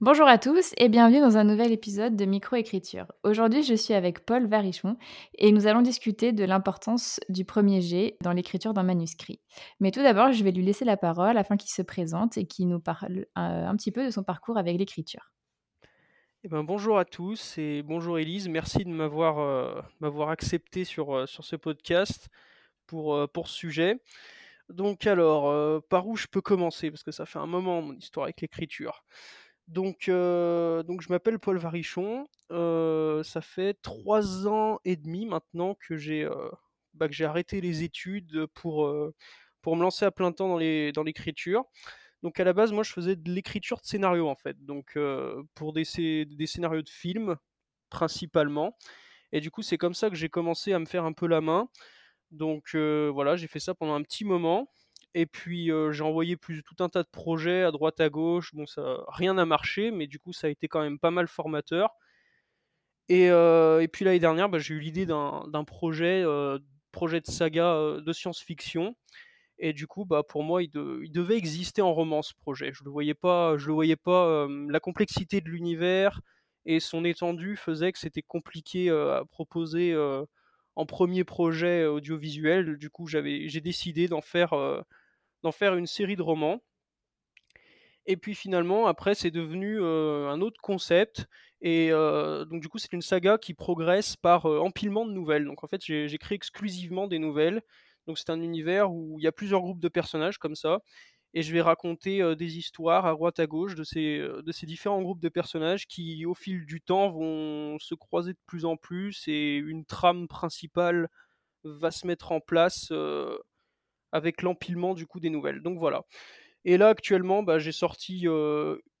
Bonjour à tous et bienvenue dans un nouvel épisode de Microécriture. Aujourd'hui, je suis avec Paul Varichon et nous allons discuter de l'importance du premier jet dans l'écriture d'un manuscrit. Mais tout d'abord, je vais lui laisser la parole afin qu'il se présente et qu'il nous parle euh, un petit peu de son parcours avec l'écriture. Eh ben, bonjour à tous et bonjour Elise, merci de m'avoir euh, accepté sur, euh, sur ce podcast pour, pour ce sujet. Donc alors, par où je peux commencer? Parce que ça fait un moment mon histoire avec l'écriture. Donc, euh, donc je m'appelle Paul Varichon. Euh, ça fait trois ans et demi maintenant que j'ai euh, bah, arrêté les études pour, me lancer à plein temps dans l'écriture. Donc à la base, moi je faisais de l'écriture de scénarios en fait. Donc pour des, des scénarios de films principalement. Et du coup, c'est comme ça que j'ai commencé à me faire un peu la main. Donc voilà, j'ai fait ça pendant un petit moment. Et puis j'ai envoyé plus tout un tas de projets à droite à gauche. Bon, ça rien n'a marché, mais du coup ça a été quand même pas mal formateur. Et, et puis l'année dernière, bah, j'ai eu l'idée d'un projet, projet de saga de science-fiction. Et du coup, bah, pour moi, il, devait exister en roman ce projet. Je le voyais pas, je le voyais pas. la complexité de l'univers et son étendue faisait que c'était compliqué à proposer en premier projet audiovisuel. Du coup, j'ai décidé d'en faire d'en faire une série de romans. Et puis finalement, après, c'est devenu un autre concept. Et donc du coup, c'est une saga qui progresse par empilement de nouvelles. Donc en fait, j'ai créé exclusivement des nouvelles. Donc c'est un univers où il y a plusieurs groupes de personnages comme ça. Et je vais raconter des histoires à droite à gauche de ces, de ces différents groupes de personnages qui, au fil du temps, vont se croiser de plus en plus et une trame principale va se mettre en place avec l'empilement du coup des nouvelles. Donc voilà. Et là actuellement, bah, j'ai sorti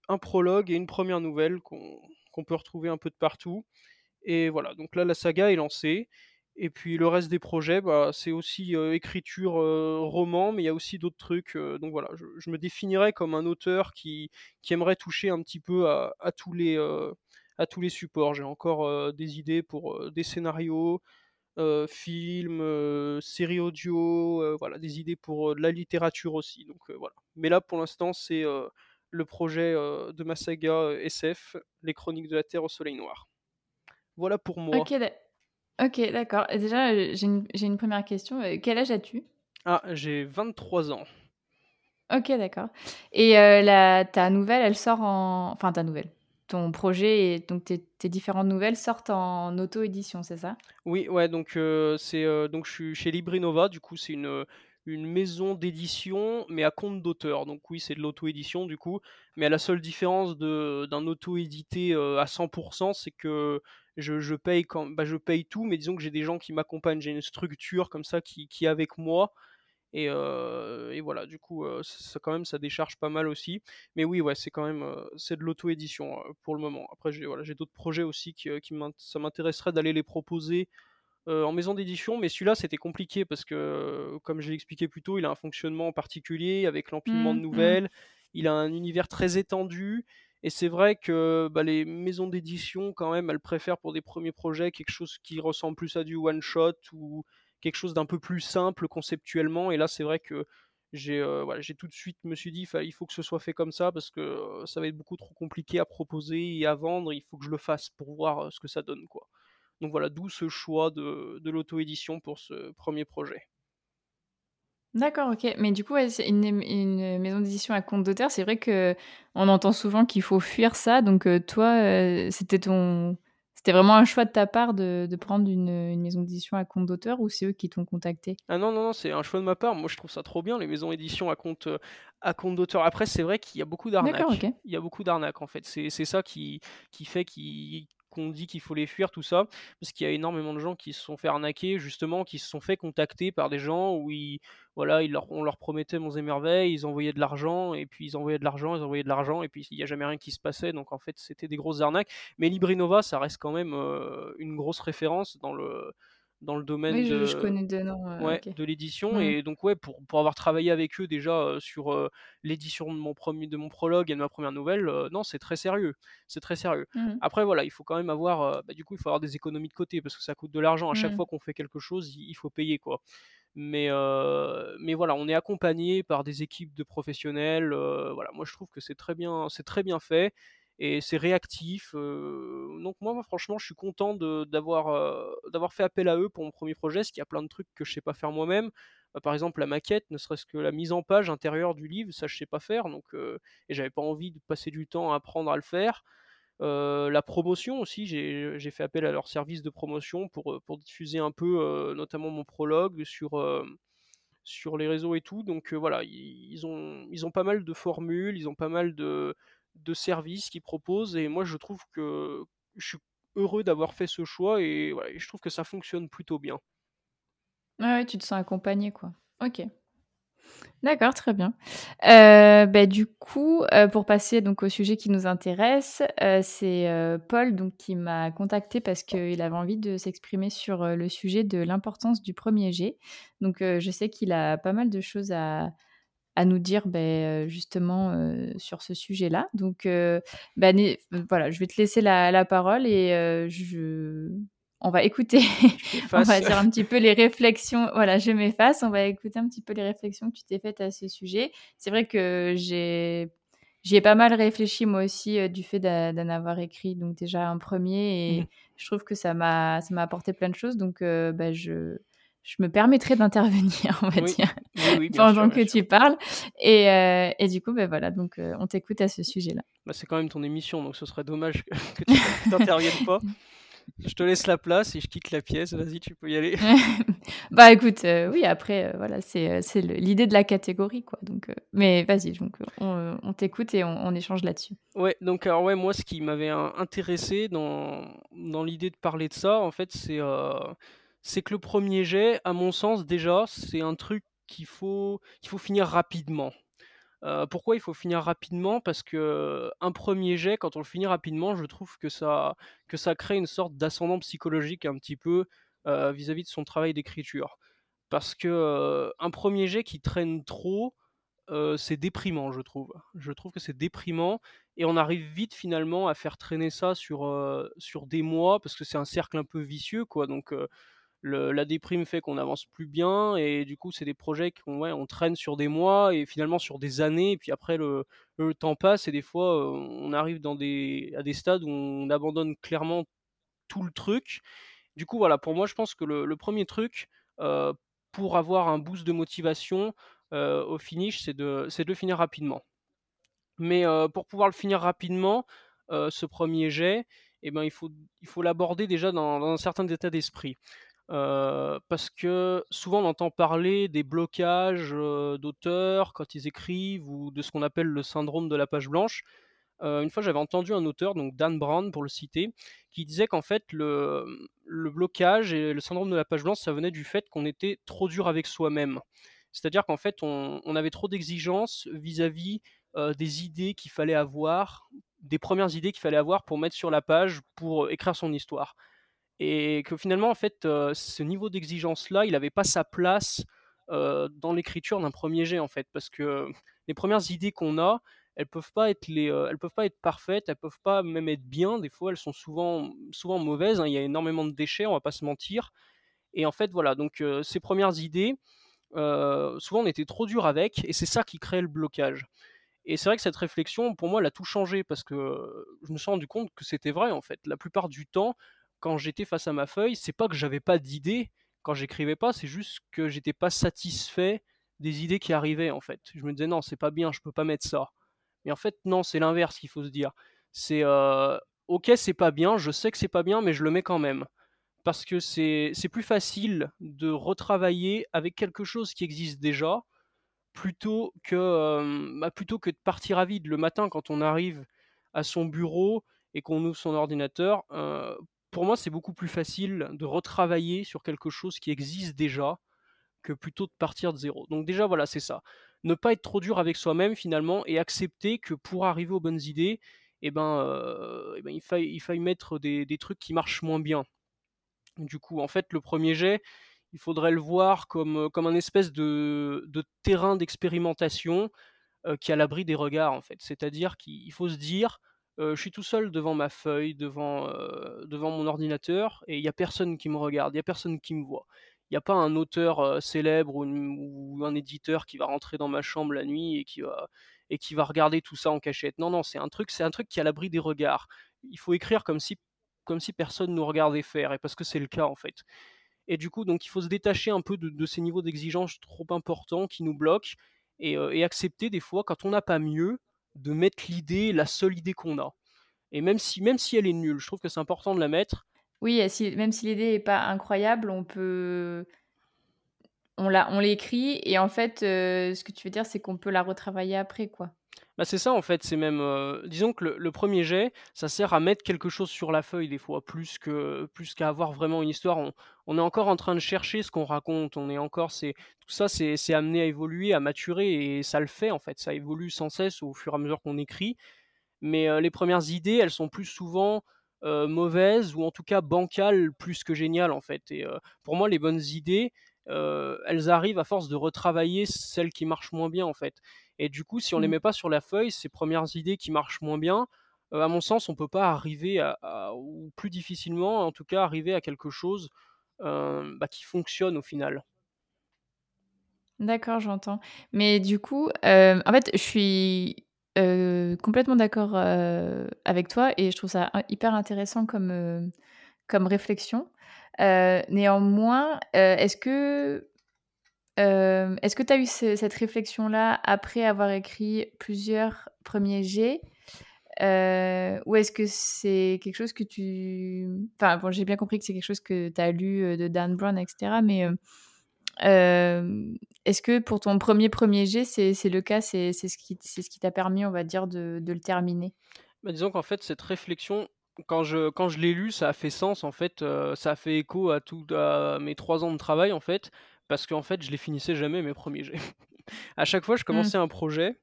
un prologue et une première nouvelle qu'on peut retrouver un peu de partout. Et voilà, donc là la saga est lancée. Et puis le reste des projets, bah, c'est aussi écriture roman, mais il y a aussi d'autres trucs. donc voilà, je, me définirais comme un auteur qui, aimerait toucher un petit peu à, à tous, les, à tous les supports. J'ai encore des idées pour des scénarios, euh, films, euh, séries audio, euh, voilà, des idées pour de la littérature aussi. Donc voilà. Mais là, pour l'instant, c'est le projet de ma saga SF, Les Chroniques de la Terre au Soleil Noir. Voilà pour moi. Ok, d'accord. Déjà, j'ai une, une, première question. Quel âge as-tu? Ah, j'ai 23 ans. Ok, d'accord. Et la, ta nouvelle, elle sort en... Enfin, ta nouvelle ton projet et donc tes, différentes nouvelles sortent en auto-édition, c'est ça? Oui, ouais, donc euh, euh, donc je suis chez Librinova, du coup c'est une maison d'édition, mais à compte d'auteur. Donc oui, c'est de l'auto-édition du coup, mais la seule différence d'un auto-édité euh, à 100%, c'est que je, je paye quand, bah, je paye tout, mais disons que j'ai des gens qui m'accompagnent, j'ai une structure comme ça qui, qui est avec moi, et, voilà, du coup, ça, quand même, ça décharge pas mal aussi. Mais oui, ouais, c'est quand même, c'est de l'auto-édition pour le moment. Après, j'ai voilà, d'autres projets aussi qui, qui ça m'intéresserait d'aller les proposer en maison d'édition, mais celui-là, c'était compliqué parce que, comme je l'ai expliqué plus tôt, il a un fonctionnement particulier avec l'empilement de mmh, mmh. nouvelles. Il a un univers très étendu. Et c'est vrai que bah, les maisons d'édition, quand même, elles préfèrent pour des premiers projets quelque chose qui ressemble plus à du one-shot ou quelque chose d'un peu plus simple conceptuellement. Et là, c'est vrai que j'ai euh, tout de suite me suis dit il faut que ce soit fait comme ça parce que euh, ça va être beaucoup trop compliqué à proposer et à vendre. Il faut que je le fasse pour voir euh, ce que ça donne. quoi. Donc voilà, d'où ce choix de, de l'auto-édition pour ce premier projet. D'accord, ok. Mais du coup, une, maison d'édition à compte d'auteur. C'est vrai que on entend souvent qu'il faut fuir ça. Donc toi, c'était ton c'était vraiment un choix de ta part de, prendre une, maison d'édition à compte d'auteur ou c'est eux qui t'ont contacté? Ah non, non, non, c'est un choix de ma part. Moi, je trouve ça trop bien, les maisons d'édition à compte, euh, à compte d'auteur. Après, c'est vrai qu'il y a beaucoup d'arnaques. Il y a beaucoup d'arnaques, en fait. C'est ça qui, qui fait qu'ils qu'on dit qu'il faut les fuir, tout ça, parce qu'il y a énormément de gens qui se sont fait arnaquer, justement, qui se sont fait contacter par des gens où ils, voilà, on leur promettait mon et ils envoyaient de l'argent, et puis ils envoyaient de l'argent, ils envoyaient de l'argent, et puis il n'y a jamais rien qui se passait, donc en fait c'était des grosses arnaques. Mais Librinova, ça reste quand même euh, une grosse référence dans le dans le domaine Oui, de, je connais deux noms. ouais, ok. de l'édition. Et donc, ouais, pour, pour avoir travaillé avec eux déjà sur euh, l'édition de mon premier, de mon prologue et de ma première nouvelle, euh, non, c'est très sérieux. C'est très sérieux. Mhm. Après, voilà, il faut quand même avoir, euh, bah, du coup, il faut avoir des économies de côté parce que ça coûte de l'argent. À chaque Mhm. fois qu'on fait quelque chose, il, il faut payer, quoi. Mais, mais voilà, on est accompagné par des équipes de professionnels. voilà, moi je trouve que c'est très bien, c'est très bien fait et c'est réactif. donc moi, franchement, je suis content d'avoir fait appel à eux pour mon premier projet, parce qu'il y a plein de trucs que je sais pas faire moi-même. Euh, par exemple, la maquette, ne serait-ce que la mise en page intérieure du livre, ça je sais pas faire. Donc et j'avais pas envie de passer du temps à apprendre à le faire. La promotion aussi, j'ai fait appel à leur service de promotion pour, pour diffuser un peu, notamment mon prologue sur, sur les réseaux et tout. Donc voilà, ils ont, ils ont pas mal de formules, ils ont pas mal de, de services qu'ils proposent. Et moi, je trouve que je suis heureux d'avoir fait ce choix et, je trouve que ça fonctionne plutôt bien. Ouais, ouais, tu te sens accompagné, quoi. Ok. D'accord, très bien. Euh, bah, du coup, euh, pour passer donc au sujet qui nous intéresse, euh, c'est euh, Paul donc qui m'a contacté parce qu'il avait envie de s'exprimer sur le sujet de l'importance du premier jet. Donc, je sais qu'il a pas mal de choses à, à nous dire ben, euh, justement euh, sur ce sujet-là. Donc, euh, bah, né- voilà, je vais te laisser la, la parole et euh, je... on va écouter, on va dire un petit peu les réflexions. Voilà, je m'efface. On va écouter un petit peu les réflexions que tu t'es faites à ce sujet. C'est vrai que j'ai J'y ai pas mal réfléchi moi aussi du fait d'en avoir écrit donc déjà un premier et Mhm. je trouve que ça m'a ça m'a apporté plein de choses donc bah, je je me permettrai d'intervenir on va Oui, dire oui, oui, bien sûr, pendant que tu parles et, euh, et du coup ben voilà donc euh, on t'écoute à ce sujet-là. Bah, c'est quand même ton émission, donc ce serait dommage que, tu n'interviennes pas. Je te laisse la place et je quitte la pièce. Vas-y, tu peux y aller. bah écoute euh, oui après voilà c'est l'idée de la catégorie quoi donc mais vas-y donc on, on t'écoute et on, on échange là-dessus. Ouais, donc alors ouais, moi ce qui m'avait in- intéressé dans, dans l'idée de parler de ça, en fait, c'est c'est que le premier jet, à mon sens déjà, c'est un truc qu'il faut qu'il faut finir rapidement. Euh, pourquoi il faut finir rapidement? Parce que un premier jet, quand on le finit rapidement, je trouve que ça crée une sorte d'ascendant psychologique un petit peu euh, vis-à-vis de son travail d'écriture. Parce que euh, un premier jet qui traîne trop, euh, c'est déprimant, je trouve. Je trouve que c'est déprimant et on arrive vite finalement à faire traîner ça sur, euh, sur des mois parce que c'est un cercle un peu vicieux, quoi. Donc euh, la déprime fait qu'on n'avance plus bien et du coup c'est des projets qu'on ouais, on traîne sur des mois et finalement sur des années et puis après le, le temps passe et des fois euh, on arrive dans des, à des stades où on abandonne clairement tout le truc. Du coup voilà, pour moi je pense que le, premier truc euh, pour avoir un boost de motivation euh, au finish c'est de, c'est de le finir rapidement. Mais pour pouvoir le finir rapidement, ce premier jet, eh ben, il faut, il faut l'aborder déjà dans, dans un certain état d'esprit. Euh, parce que souvent on entend parler des blocages euh, d'auteurs quand ils écrivent ou de ce qu'on appelle le syndrome de la page blanche. Euh, une fois j'avais entendu un auteur, donc Dan Brown pour le citer, qui disait qu'en fait le, blocage et le syndrome de la page blanche ça venait du fait qu'on était trop dur avec soi-même. C'est-à-dire qu'en fait on, avait trop d'exigences vis-à-vis des idées qu'il fallait avoir, des premières idées qu'il fallait avoir pour mettre sur la page, pour écrire son histoire et que finalement, en fait, euh, ce niveau d'exigence-là, il n'avait pas sa place euh, dans l'écriture d'un premier jet, en fait, parce que les premières idées qu'on a, elles peuvent pas être les, euh, elles peuvent pas être parfaites, elles peuvent pas même être bien. Des fois, elles sont souvent, souvent mauvaises. hein. Il y a énormément de déchets, on va pas se mentir. Et en fait, voilà. Donc, euh, ces premières idées, souvent, on était trop dur avec, et c'est ça qui crée le blocage. Et c'est vrai que cette réflexion, pour moi, elle a tout changé parce que je me suis rendu compte que c'était vrai en fait. La plupart du temps, quand j'étais face à ma feuille, c'est pas que j'avais pas d'idées quand j'écrivais pas, c'est juste que j'étais pas satisfait des idées qui arrivaient en fait. Je me disais non, c'est pas bien, je peux pas mettre ça. Mais en fait, non, c'est l'inverse qu'il faut se dire. C'est euh, ok, c'est pas bien, je sais que c'est pas bien, mais je le mets quand même. Parce que c'est plus facile de retravailler avec quelque chose qui existe déjà plutôt que, euh, bah, plutôt que de partir à vide le matin quand on arrive à son bureau et qu'on ouvre son ordinateur. euh, pour moi, c'est beaucoup plus facile de retravailler sur quelque chose qui existe déjà que plutôt de partir de zéro. Donc déjà, voilà, c'est ça. Ne pas être trop dur avec soi-même finalement et accepter que pour arriver aux bonnes idées, eh ben, euh, eh ben, il, faille, il faille mettre des, trucs qui marchent moins bien. Du coup, en fait, le premier jet, il faudrait le voir comme, comme un espèce de, de terrain d'expérimentation qui est à l'abri des regards, en fait. C'est-à-dire qu'il faut se dire, je suis tout seul devant ma feuille, devant, mon ordinateur, et il n'y a personne qui me regarde, il n'y a personne qui me voit. Il n'y a pas un auteur célèbre ou, un éditeur qui va rentrer dans ma chambre la nuit et qui va, et qui va regarder tout ça en cachette. Non, non, c'est un truc, c'est un truc qui est à l'abri des regards. Il faut écrire comme si, comme si personne nous regardait faire, et parce que c'est le cas en fait. Et du coup, donc il faut se détacher un peu de, ces niveaux d'exigence trop importants qui nous bloquent et, accepter des fois, quand on n'a pas mieux, de mettre l'idée, la seule idée qu'on a. Et même si, même si elle est nulle, je trouve que c'est important de la mettre. Oui, même si l'idée n'est pas incroyable, on peut on l'a on l'écrit et en fait, ce que tu veux dire, c'est qu'on peut la retravailler après, quoi. Bah, c'est ça en fait, c'est même, disons que le premier jet, ça sert à mettre quelque chose sur la feuille des fois, plus que plus qu'à avoir vraiment une histoire. On est encore en train de chercher ce qu'on raconte, on est encore c'est tout ça c'est amené à évoluer, à maturer et ça le fait en fait, ça évolue sans cesse au fur et à mesure qu'on écrit. Mais, les premières idées, elles sont plus souvent, mauvaises ou en tout cas bancales plus que géniales en fait et pour moi les bonnes idées, elles arrivent à force de retravailler celles qui marchent moins bien en fait. Et du coup, si on ne les mmh. met pas sur la feuille, ces premières idées qui marchent moins bien, à mon sens, on ne peut pas arriver à, ou plus difficilement, en tout cas, arriver à quelque chose bah, qui fonctionne au final. D'accord, j'entends. Mais du coup, en fait, je suis complètement d'accord avec toi et je trouve ça hyper intéressant comme, comme réflexion. néanmoins, est-ce que est-ce que tu as eu cette réflexion-là après avoir écrit plusieurs premiers G ou est-ce que c'est quelque chose que tu... Enfin, bon, j'ai bien compris que c'est quelque chose que tu as lu de Dan Brown, etc. Mais est-ce que pour ton premier premier G, c'est le cas C'est ce qui ce qui t'a permis, on va dire, de, de le terminer? Bah, Disons qu'en fait, cette réflexion, quand je, quand je l'ai lu, ça a fait sens, en fait. ça a fait écho à, tout, à mes trois ans de travail, en fait parce qu'en fait, je les finissais jamais mes premiers jets. à chaque fois, je mmh. commençais un projet,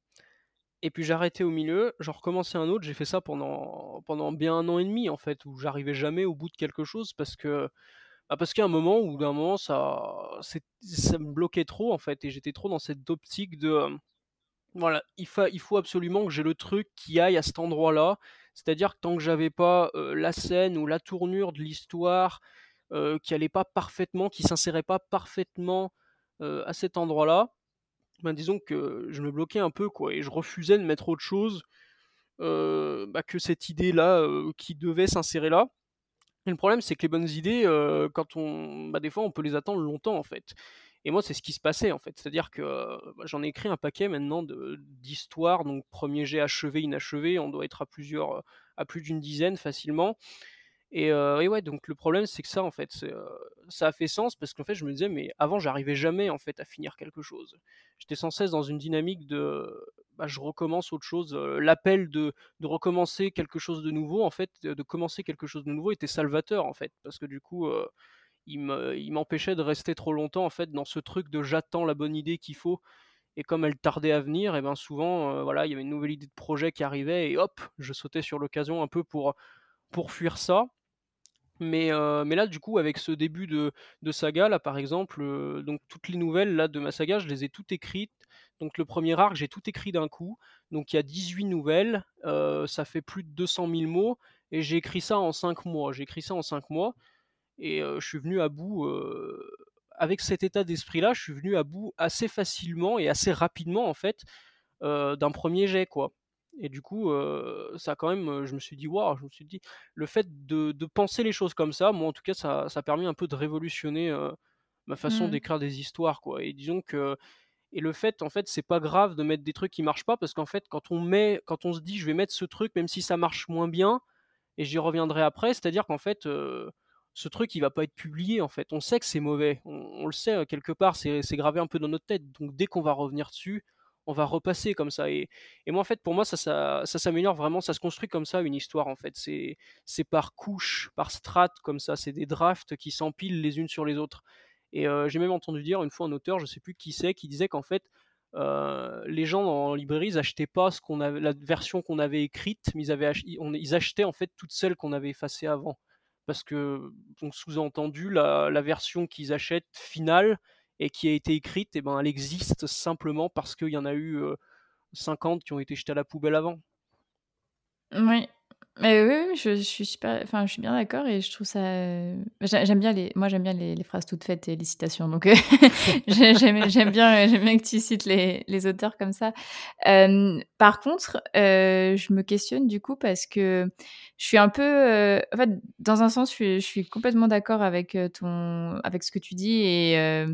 et puis j'arrêtais au milieu, j'en recommençais un autre. J'ai fait ça pendant, pendant bien un an et demi, en fait, où j'arrivais jamais au bout de quelque chose, parce que bah parce a un moment moment ça, ça me bloquait trop en fait et j'étais trop dans cette optique de voilà il, fa, faut absolument que j'ai le truc qui aille à cet endroit là c'est-à-dire que tant que j'avais pas la scène ou la tournure de l'histoire qui allait pas parfaitement, qui s'insérait pas parfaitement à cet endroit-là, ben disons que je me bloquais un peu quoi, et je refusais de mettre autre chose bah, que cette idée-là qui devait s'insérer là. Le problème, c'est que les bonnes idées, quand on, bah, des fois, on peut les attendre longtemps en fait. Et moi, c'est ce qui se passait en fait. C'est-à-dire que bah, j'en ai écrit un paquet maintenant d'histoires, donc premier jet achevé, inachevé, on doit être à plusieurs, à plus d'une dizaine facilement. Et, ouais, donc le problème, c'est que ça, en fait, ça a fait sens parce qu'en fait, je me disais, mais avant, j'arrivais jamais, en fait, à finir quelque chose. J'étais sans cesse dans une dynamique de, bah, je recommence autre chose. L'appel de, de recommencer quelque chose de nouveau, en fait, de commencer quelque chose de nouveau était salvateur, en fait, parce que du coup, il m'empêchait de rester trop longtemps, en fait, dans ce truc de j'attends la bonne idée qu'il faut. Et comme elle tardait à venir, et ben souvent, voilà, il y avait une nouvelle idée de projet qui arrivait, et hop, je sautais sur l'occasion un peu pour pour fuir ça. Mais, mais là, du coup, avec ce début de, de saga, là, par exemple, donc toutes les nouvelles là, de ma saga, je les ai toutes écrites. Donc le premier arc, j'ai tout écrit d'un coup. Donc il y a 18 nouvelles, ça fait plus de 200 000 mots, et j'ai écrit ça en 5 mois. J'ai écrit ça en 5 mois, et je suis venu à bout, avec cet état d'esprit-là, je suis venu à bout assez facilement et assez rapidement, en fait, d'un premier jet, quoi. Et du coup, ça quand même, je me suis dit, waouh, je me suis dit, le fait de, penser les choses comme ça, moi en tout cas, ça, ça a permis un peu de révolutionner ma façon mmh. d'écrire des histoires, quoi. Et disons que, et le fait, en fait, c'est pas grave de mettre des trucs qui marchent pas, parce qu'en fait, quand on met, quand on se dit, je vais mettre ce truc, même si ça marche moins bien, et j'y reviendrai après, c'est-à-dire qu'en fait, ce truc, il va pas être publié, en fait. On sait que c'est mauvais, on, on, le sait quelque part, c'est gravé un peu dans notre tête. Donc dès qu'on va revenir dessus, on va repasser comme ça. Et, moi, en fait, pour moi, ça, ça, s'améliore vraiment, ça se construit comme ça, une histoire, en fait. C'est, par couche, par strate, comme ça. C'est des drafts qui s'empilent les unes sur les autres. Et euh, j'ai même entendu dire une fois un auteur, je sais plus qui c'est, qui disait qu'en fait, euh, les gens en librairie, ils achetaient pas ce qu'on la version qu'on avait écrite, mais ils, ils achetaient en fait toutes celles qu'on avait effacées avant. parce que, sous-entendu, la version qu'ils achètent finale et qui a été écrite, et eh ben, elle existe simplement parce qu'il y en a eu 50 qui ont été jetés à la poubelle avant. Oui, mais oui, je, suis super, enfin, je suis bien d'accord et je trouve ça. J'aime bien les, moi j'aime bien les, phrases toutes faites et les citations, donc j'aime bien, j'aime bien que tu cites les, les auteurs comme ça. par contre, je me questionne du coup parce que je suis un peu, en fait, dans un sens, je suis, je suis complètement d'accord avec ton, avec ce que tu dis et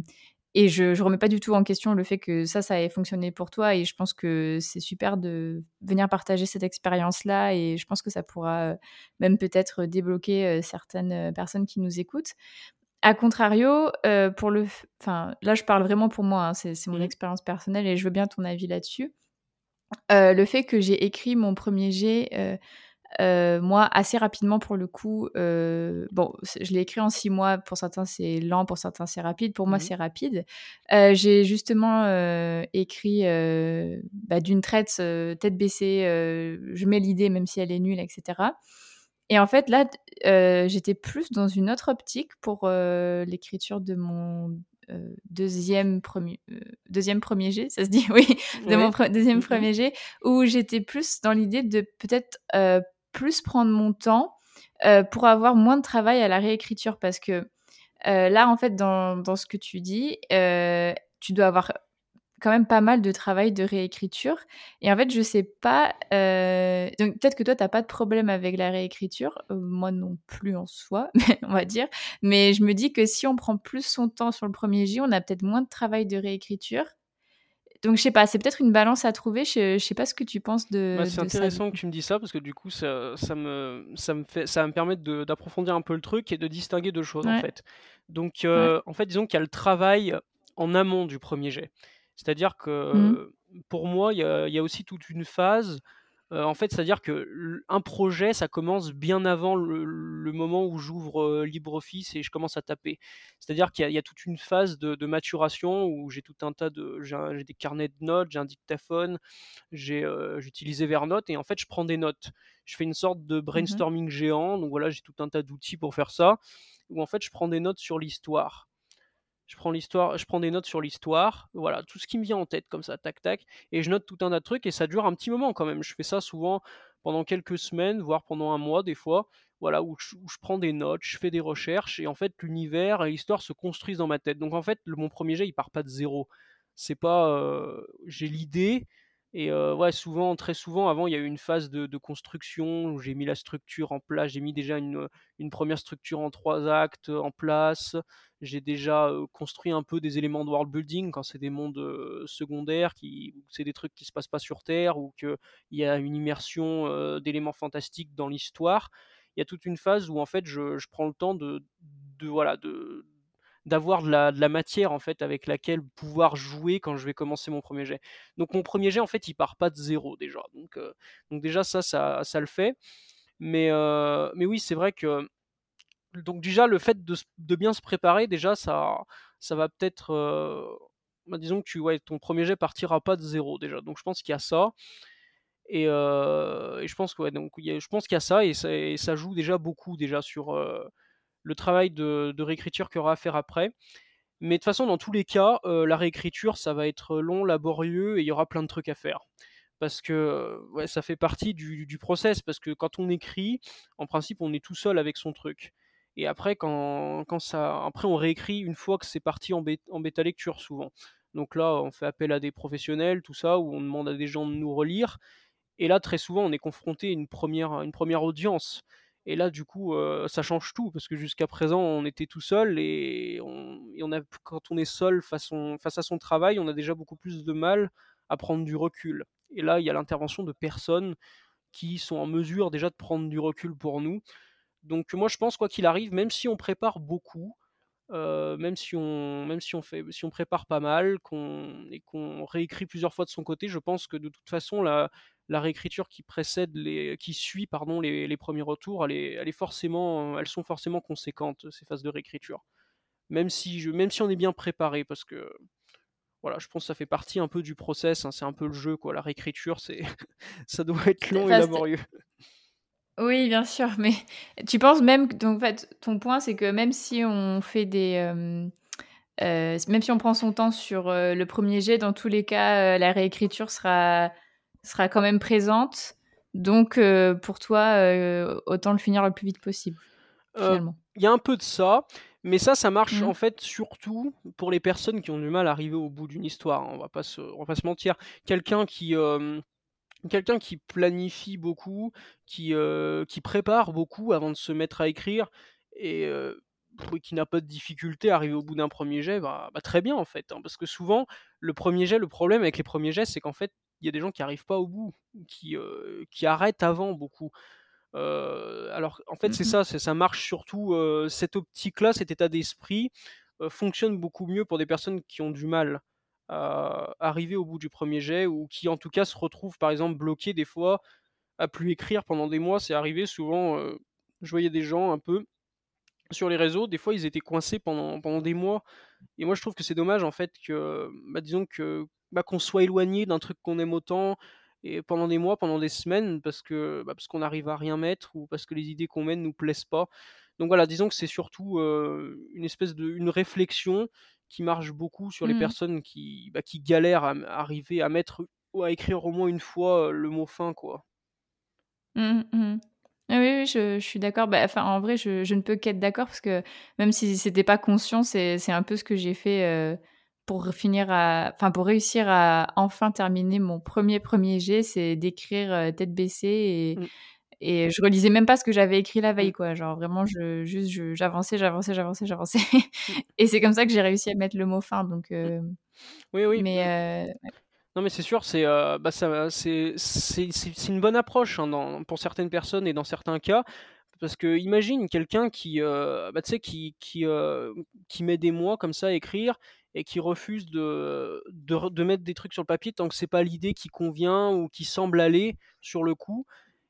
et je ne remets pas du tout en question le fait que ça, ça ait fonctionné pour toi. Et je pense que c'est super de venir partager cette expérience-là. Et je pense que ça pourra même peut-être débloquer certaines personnes qui nous écoutent. A contrario, pour le, enfin, là, je parle vraiment pour moi. Hein, c'est mon mmh. expérience personnelle et je veux bien ton avis là-dessus. le fait que j'ai écrit mon premier jet euh, moi, assez rapidement pour le coup, euh, bon, je l'ai écrit en six mois. Pour certains, c'est lent, pour certains, c'est rapide. Pour moi, mmh c'est rapide. Euh, j'ai justement écrit bah, d'une traite, tête baissée. je mets l'idée, même si elle est nulle, etc. Et en fait, là, j'étais plus dans une autre optique pour l'écriture de mon deuxième premier deuxième premier G, ça se dit oui, de mon deuxième mmh premier G, où j'étais plus dans l'idée de peut-être plus prendre mon temps euh, pour avoir moins de travail à la réécriture parce que euh, là, en fait, dans, dans, ce que tu dis, euh, tu dois avoir quand même pas mal de travail de réécriture. Et en fait, je sais pas. donc, peut-être que toi, tu n'as pas de problème avec la réécriture. moi non plus en soi, on va dire. Mais je me dis que si on prend plus son temps sur le premier J, on a peut-être moins de travail de réécriture. Donc je sais pas, c'est peut-être une balance à trouver. Je, je sais pas ce que tu penses de. Bah, c'est intéressant que tu me dis ça parce que du coup ça, ça me ça me fait ça me permettre d'approfondir un peu le truc et de distinguer deux choses en fait. Donc euh, en fait disons qu'il y a le travail en amont du premier jet. C'est-à-dire que mmh. pour moi il y, a, il y, a aussi toute une phase euh, en fait, c'est-à-dire que un projet, ça commence bien avant le, moment où j'ouvre euh, LibreOffice et je commence à taper. C'est-à-dire qu'il y, a toute une phase de, maturation où j'ai tout un tas de, j'ai des carnets de notes, j'ai un dictaphone, j'ai euh, utilisé Evernote et en fait, je prends des notes. Je fais une sorte de mmh brainstorming géant. Donc voilà, j'ai tout un tas d'outils pour faire ça. Où en fait, je prends des notes sur l'histoire je prends des notes sur l'histoire, voilà, tout ce qui me vient en tête comme ça, tac tac, et je note tout un tas de trucs et ça dure un petit moment quand même. Je fais ça souvent pendant quelques semaines, voire pendant un mois des fois, voilà, où je, prends des notes, je fais des recherches et en fait l'univers et l'histoire se construisent dans ma tête. Donc en fait, mon premier jet il part pas de zéro. C'est pas, euh, j'ai l'idée, et ouais, souvent, très souvent, avant, il y a eu une phase de, construction où j'ai mis la structure en place. J'ai mis déjà une, première structure en trois actes en place. J'ai déjà construit un peu des éléments de world building quand c'est des mondes secondaires, qui, c'est des trucs qui se passent pas sur Terre ou qu'il y a une immersion d'éléments fantastiques dans l'histoire. Il y a toute une phase où en fait, je, je prends le temps de, de voilà, de, d'avoir de la, matière en fait avec laquelle pouvoir jouer quand je vais commencer mon premier jet. Donc mon premier jet en fait il part pas de zéro déjà. Donc, euh, déjà ça, ça, ça le fait. Mais, euh, mais oui c'est vrai que donc déjà le fait de, bien se préparer déjà ça, ça va peut-être euh, bah, disons que tu, ouais, ton premier jet partira pas de zéro déjà. Donc je pense qu'il y a ça. Et, je pense qu'il y a ça et, ça et, ça joue déjà beaucoup déjà sur le travail de, réécriture qu'il y aura à faire après. Mais de toute façon, dans tous les cas, euh, la réécriture, ça va être long, laborieux et il y aura plein de trucs à faire. Parce que ouais, ça fait partie du, process. Parce que quand on écrit, en principe, on est tout seul avec son truc. Et après, quand, ça, après, on réécrit une fois que c'est parti en, bêta lecture, souvent. Donc là, on fait appel à des professionnels, tout ça, où on demande à des gens de nous relire. Et là, très souvent, on est confronté à une première audience. Et là, du coup, ça change tout, parce que jusqu'à présent, on était tout seul, et, quand on est seul face, à son travail, on a déjà beaucoup plus de mal à prendre du recul. Et là, il y a l'intervention de personnes qui sont en mesure déjà de prendre du recul pour nous. Donc moi, je pense, quoi qu'il arrive, même si on prépare beaucoup, même si on même si on fait si on prépare pas mal qu'on et qu'on réécrit plusieurs fois de son côté je pense que de toute façon la, la réécriture qui précède les, qui suit pardon les, premiers retours, elle est, elle est forcément, elles sont forcément conséquentes ces phases de réécriture. Même si je, même si on est bien préparé, parce que voilà, je pense que ça fait partie un peu du process, hein, c'est un peu le jeu quoi. La réécriture, c'est, ça doit être long et laborieux. Oui, bien sûr, mais tu penses même que donc en fait, ton point, c'est que même si on fait des, hem, heu, même si on prend son temps sur, heu, le 1er jet, dans tous les cas, la réécriture sera sera quand même présente. Donc pour toi, autant le finir le plus vite possible, finalement? il y a un peu de ça, mais ça, ça marche Mmh. en fait surtout pour les personnes qui ont du mal à arriver au bout d'une histoire, hein, on va pas se on va pas se mentir. Quelqu'un qui, quelqu'un qui planifie beaucoup, qui, heu, qui prépare beaucoup avant de se mettre à écrire et qui n'a pas de difficulté à arriver au bout d'un 1er jet, bah bah, très bien en fait, hein. Parce que souvent, le 1er jet le problème avec les 1ers jets, c'est qu'en fait, il y a des gens qui arrivent pas au bout, qui, arrêtent avant beaucoup. Alors en fait, Mmh c'est mh. ça, ça marche surtout, cette optique-là, cet état d'esprit, fonctionne beaucoup mieux pour des personnes qui ont du mal arriver au bout du 1er jet ou qui en tout cas se retrouvent par exemple bloqués des fois à plus écrire pendant des mois. C'est arrivé souvent, heu, je voyais des gens un peu sur les réseaux, des fois ils étaient coincés pendant pendant des mois et moi je trouve que c'est dommage en fait que, bah, disons que, bah, qu'on soit éloigné d'un truc qu'on aime autant et pendant des mois, pendant des semaines parce que, bah, parce qu'on n'arrive à rien mettre ou parce que les idées qu'on mène nous plaisent pas. Donc voilà, disons que c'est surtout, heu, une espèce de une réflexion qui marche beaucoup sur les Mmh. personnes qui, bah, qui galèrent à arriver à mettre ou à écrire au moins une fois, le mot fin, quoi. Mmh mh, mmh. Oui, oui, je je suis d'accord. Bah, enfin, en vrai, je je ne peux qu'être d'accord parce que même si c'était pas conscient, c'est c'est un peu ce que j'ai fait, pour finir à enfin, pour réussir à enfin terminer mon 1er 1er jet, c'est d'écrire, tête baissée et. Et je relisais même pas ce que j'avais écrit la Mmh. veille, quoi. Genre vraiment, je juste, j'avançais, j'avançais, j'avançais, j'avançais Mmh. et c'est comme ça que j'ai réussi à mettre le mot fin donc Mmh. heu, Oui, oui, mais ouais. Non, mais c'est sûr, c'est, heu, bah, ça c'est c'est c'est c'est une bonne approche, hein, dans pour certaines personnes et dans certains cas. Parce qu'imagine quelqu'un qui, heu, bah, tu sais, qui qui, heu, qui met des mois comme ça à écrire et qui refuse de de de mettre des trucs sur le papier tant que c'est pas l'idée qui convient ou qui semble aller sur le coup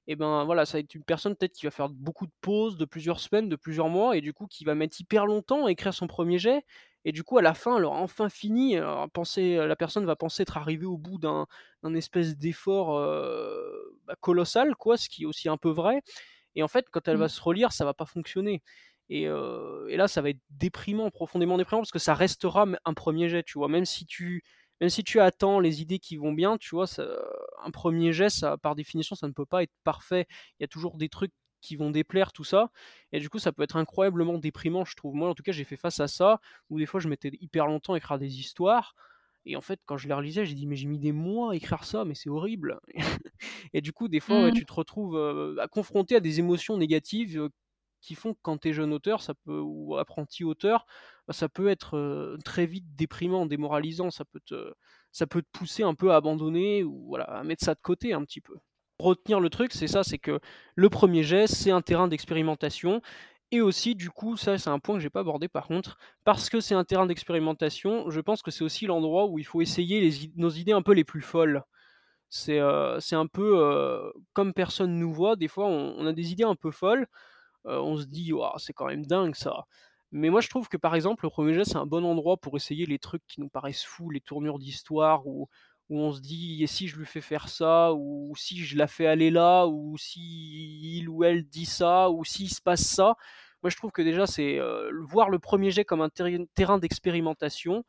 et ben, voilà, ça va être une personne peut-être qui va faire beaucoup de pauses de plusieurs semaines, de plusieurs mois et du coup qui va mettre hyper longtemps à écrire son 1er jet et du coup à la fin, elle aura enfin fini, elle aura pensé la personne va penser être arrivée au bout d'un espèce d'effort, heu, bah, colossal quoi, ce qui est aussi un peu vrai et en fait, quand elle va Mmh. se relire, ça va pas fonctionner et et là, ça va être déprimant, profondément déprimant parce que ça restera un 1er jet, tu vois? Même si tu même si tu attends les idées qui vont bien, tu vois? Ça un 1er jet, ça par définition, ça ne peut pas être parfait. Il y a toujours des trucs qui vont déplaire, tout ça et du coup, ça peut être incroyablement déprimant, je trouve. Moi, en tout cas, j'ai fait face à ça, où des fois, je mettais hyper longtemps à écrire des histoires et en fait, quand je les relisais, j'ai dit: «Mais j'ai mis des mois à écrire ça, mais c'est horrible» et du coup, des fois, ouais, Mmh. tu te retrouves, heu, bah, confronté à des émotions négatives, heu, qui font que quand tu es jeune auteur, ça peut ou apprenti auteur, ça peut être, heu, très vite déprimant, démoralisant. Ça peut te ça peut te pousser un peu à abandonner ou voilà, à mettre ça de côté un petit peu. Retenir le truc, c'est ça, c'est que le 1er jet, c'est un terrain d'expérimentation et aussi, du coup, ça, c'est un point que j'ai pas abordé par contre, parce que c'est un terrain d'expérimentation, je pense que c'est aussi l'endroit où il faut essayer nos idées un peu les plus folles. C'est, c'est un peu, heu, comme personne nous voit, des fois, on a des idées un peu folles, on se dit: «Waouh, c'est quand même dingue ça!» mais moi, je trouve que, par exemple, le 1er jet, c'est un bon endroit pour essayer les trucs qui nous paraissent fous, les tournures d'histoire où où on se dit: «Et si je lui fais faire ça?» ou «Si je la fais aller là?» ou «Si il ou elle dit ça?» ou «S'il se passe ça?» moi, je trouve que déjà, c'est, le voir le 1er jet comme un terrain d'expérimentation,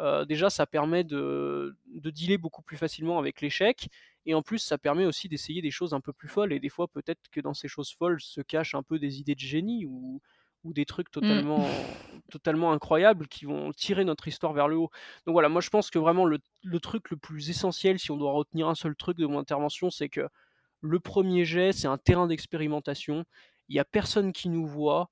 heu, déjà, ça permet de de dealer beaucoup plus facilement avec l'échec et en plus, ça permet aussi d'essayer des choses un peu plus folles et des fois, peut-être que dans ces choses folles se cachent un peu des idées de génie ou ou des trucs Mmh. totalement totalement incroyables qui vont tirer notre histoire vers le haut. Donc voilà, moi, je pense que vraiment le le truc le plus essentiel, si on doit retenir un seul truc de mon intervention, c'est que le 1er jet, c'est un terrain d'expérimentation. Il y a personne qui nous voit,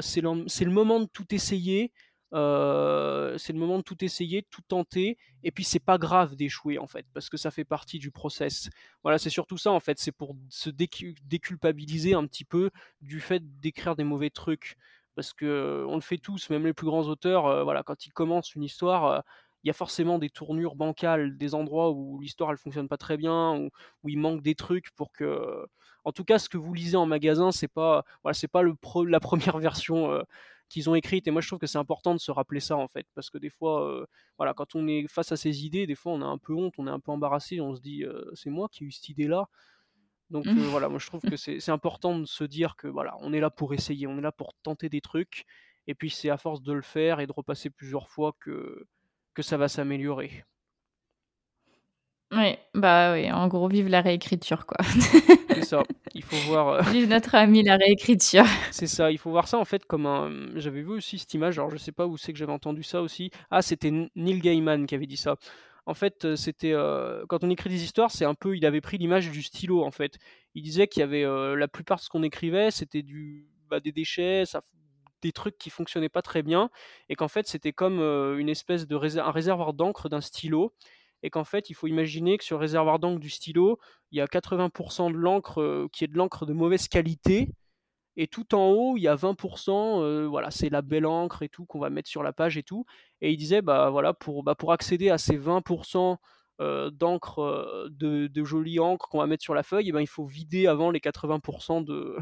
c'est l'en c'est le moment de tout essayer, heu, c'est le moment de tout essayer, de tout tenter et puis c'est pas grave d'échouer, en fait, parce que ça fait partie du process. Voilà, c'est surtout ça, en fait, c'est pour se décu déculpabiliser un petit peu du fait d'écrire des mauvais trucs parce qu'on le fait tous, même les plus grands auteurs, heu, voilà, quand ils commencent une histoire, il y a forcément des tournures bancales, des endroits où l'histoire, elle fonctionne pas très bien, où où il manque des trucs pour que en tout cas, ce que vous lisez en magasin, c'est pas, voilà, pas le la 1re version, qu'ils ont écrite et moi, je trouve que c'est important de se rappeler ça, en fait, parce que des fois, heu, voilà, quand on est face à ces idées, des fois, on a un peu honte, on est un peu embarrassé, on se dit: «Heu, c'est moi qui ai eu cette idée-là?» Donc euh, voilà, moi je trouve que c'est important de se dire que voilà, on est là pour essayer, on est là pour tenter des trucs, et puis c'est à force de le faire et de repasser plusieurs fois que, que ça va s'améliorer. Oui, bah oui, en gros, vive la réécriture, quoi. C'est ça, il faut voir. Euh, vive notre ami la réécriture. C'est ça, il faut voir ça en fait comme un. J'avais vu aussi cette image, alors je sais pas où c'est que j'avais entendu ça aussi. Ah, c'était Neil Gaiman qui avait dit ça. En fait, euh, c'était euh, quand on écrit des histoires, c'est un peu, il avait pris l'image du stylo en fait. Il disait qu'il y avait la plupart de ce qu'on écrivait, c'était du bah, des déchets, ça, des trucs qui fonctionnaient pas très bien, et qu'en fait c'était comme une espèce de un réservoir d'encre d'un stylo et qu'en fait, il faut imaginer que sur le réservoir d'encre du stylo, il y a 80% de l'encre euh, qui est de l'encre de mauvaise qualité, et tout en haut, il y a 20%, euh, voilà, c'est la belle encre et tout qu'on va mettre sur la page et tout. Et il disait, bah voilà, pour, bah, pour accéder à ces 20% euh, d'encre, de, jolie encre qu'on va mettre sur la feuille, eh ben, il faut vider avant les 80% de,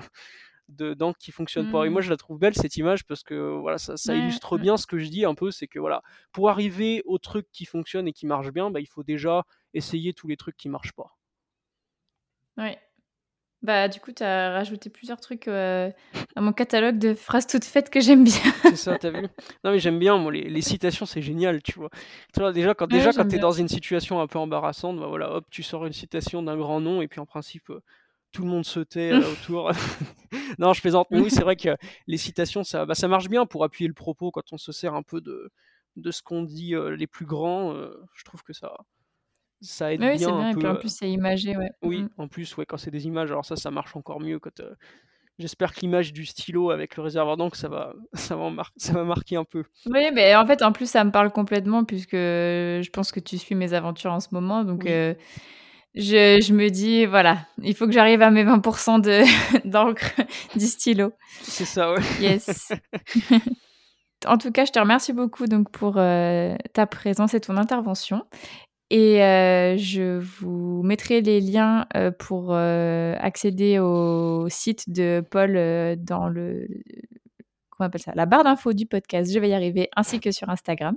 d'encre qui fonctionne pas. Et moi, mmh. je la trouve belle cette image parce que voilà, ça, illustre bien ce que je dis un peu, c'est que voilà, pour arriver au truc qui fonctionne et qui marche bien, bah, il faut déjà essayer tous les trucs qui marchent pas. Ouais. Bah, du coup, tu as rajouté plusieurs trucs à mon catalogue de phrases toutes faites que j'aime bien. c'est ça, t'as vu? Non, mais j'aime bien, moi, les, citations, c'est génial, tu vois. Tu vois déjà, quand, déjà, quand tu es dans une situation un peu embarrassante, bah, voilà, hop, tu sors une citation d'un grand nom, et puis en principe, tout le monde se tait euh, autour. non, je plaisante. Mais oui, c'est vrai que les citations, ça, bah, ça marche bien pour appuyer le propos quand on se sert un peu de, de ce qu'on dit euh, les plus grands. Euh, je trouve que ça, ça aide oui, bien. bien. Un et peu, puis en plus, c'est imagé. Ouais. Oui, mm. en plus, ouais, quand c'est des images, alors ça, ça marche encore mieux. Quand, J'espère que l'image du stylo avec le réservoir d'encre, ça va, ça, va ça va marquer un peu. Oui, mais en fait, en plus, ça me parle complètement puisque je pense que tu suis mes aventures en ce moment. Donc, je, me dis, voilà, il faut que j'arrive à mes 20% d'encre du stylo. C'est ça, ouais. Yes. en tout cas, je te remercie beaucoup donc, pour euh, ta présence et ton intervention. Et euh, je vous mettrai les liens euh, pour accéder au site de Paul dans le. Comment on appelle ça La barre d'infos du podcast, je vais y arriver, ainsi que sur Instagram.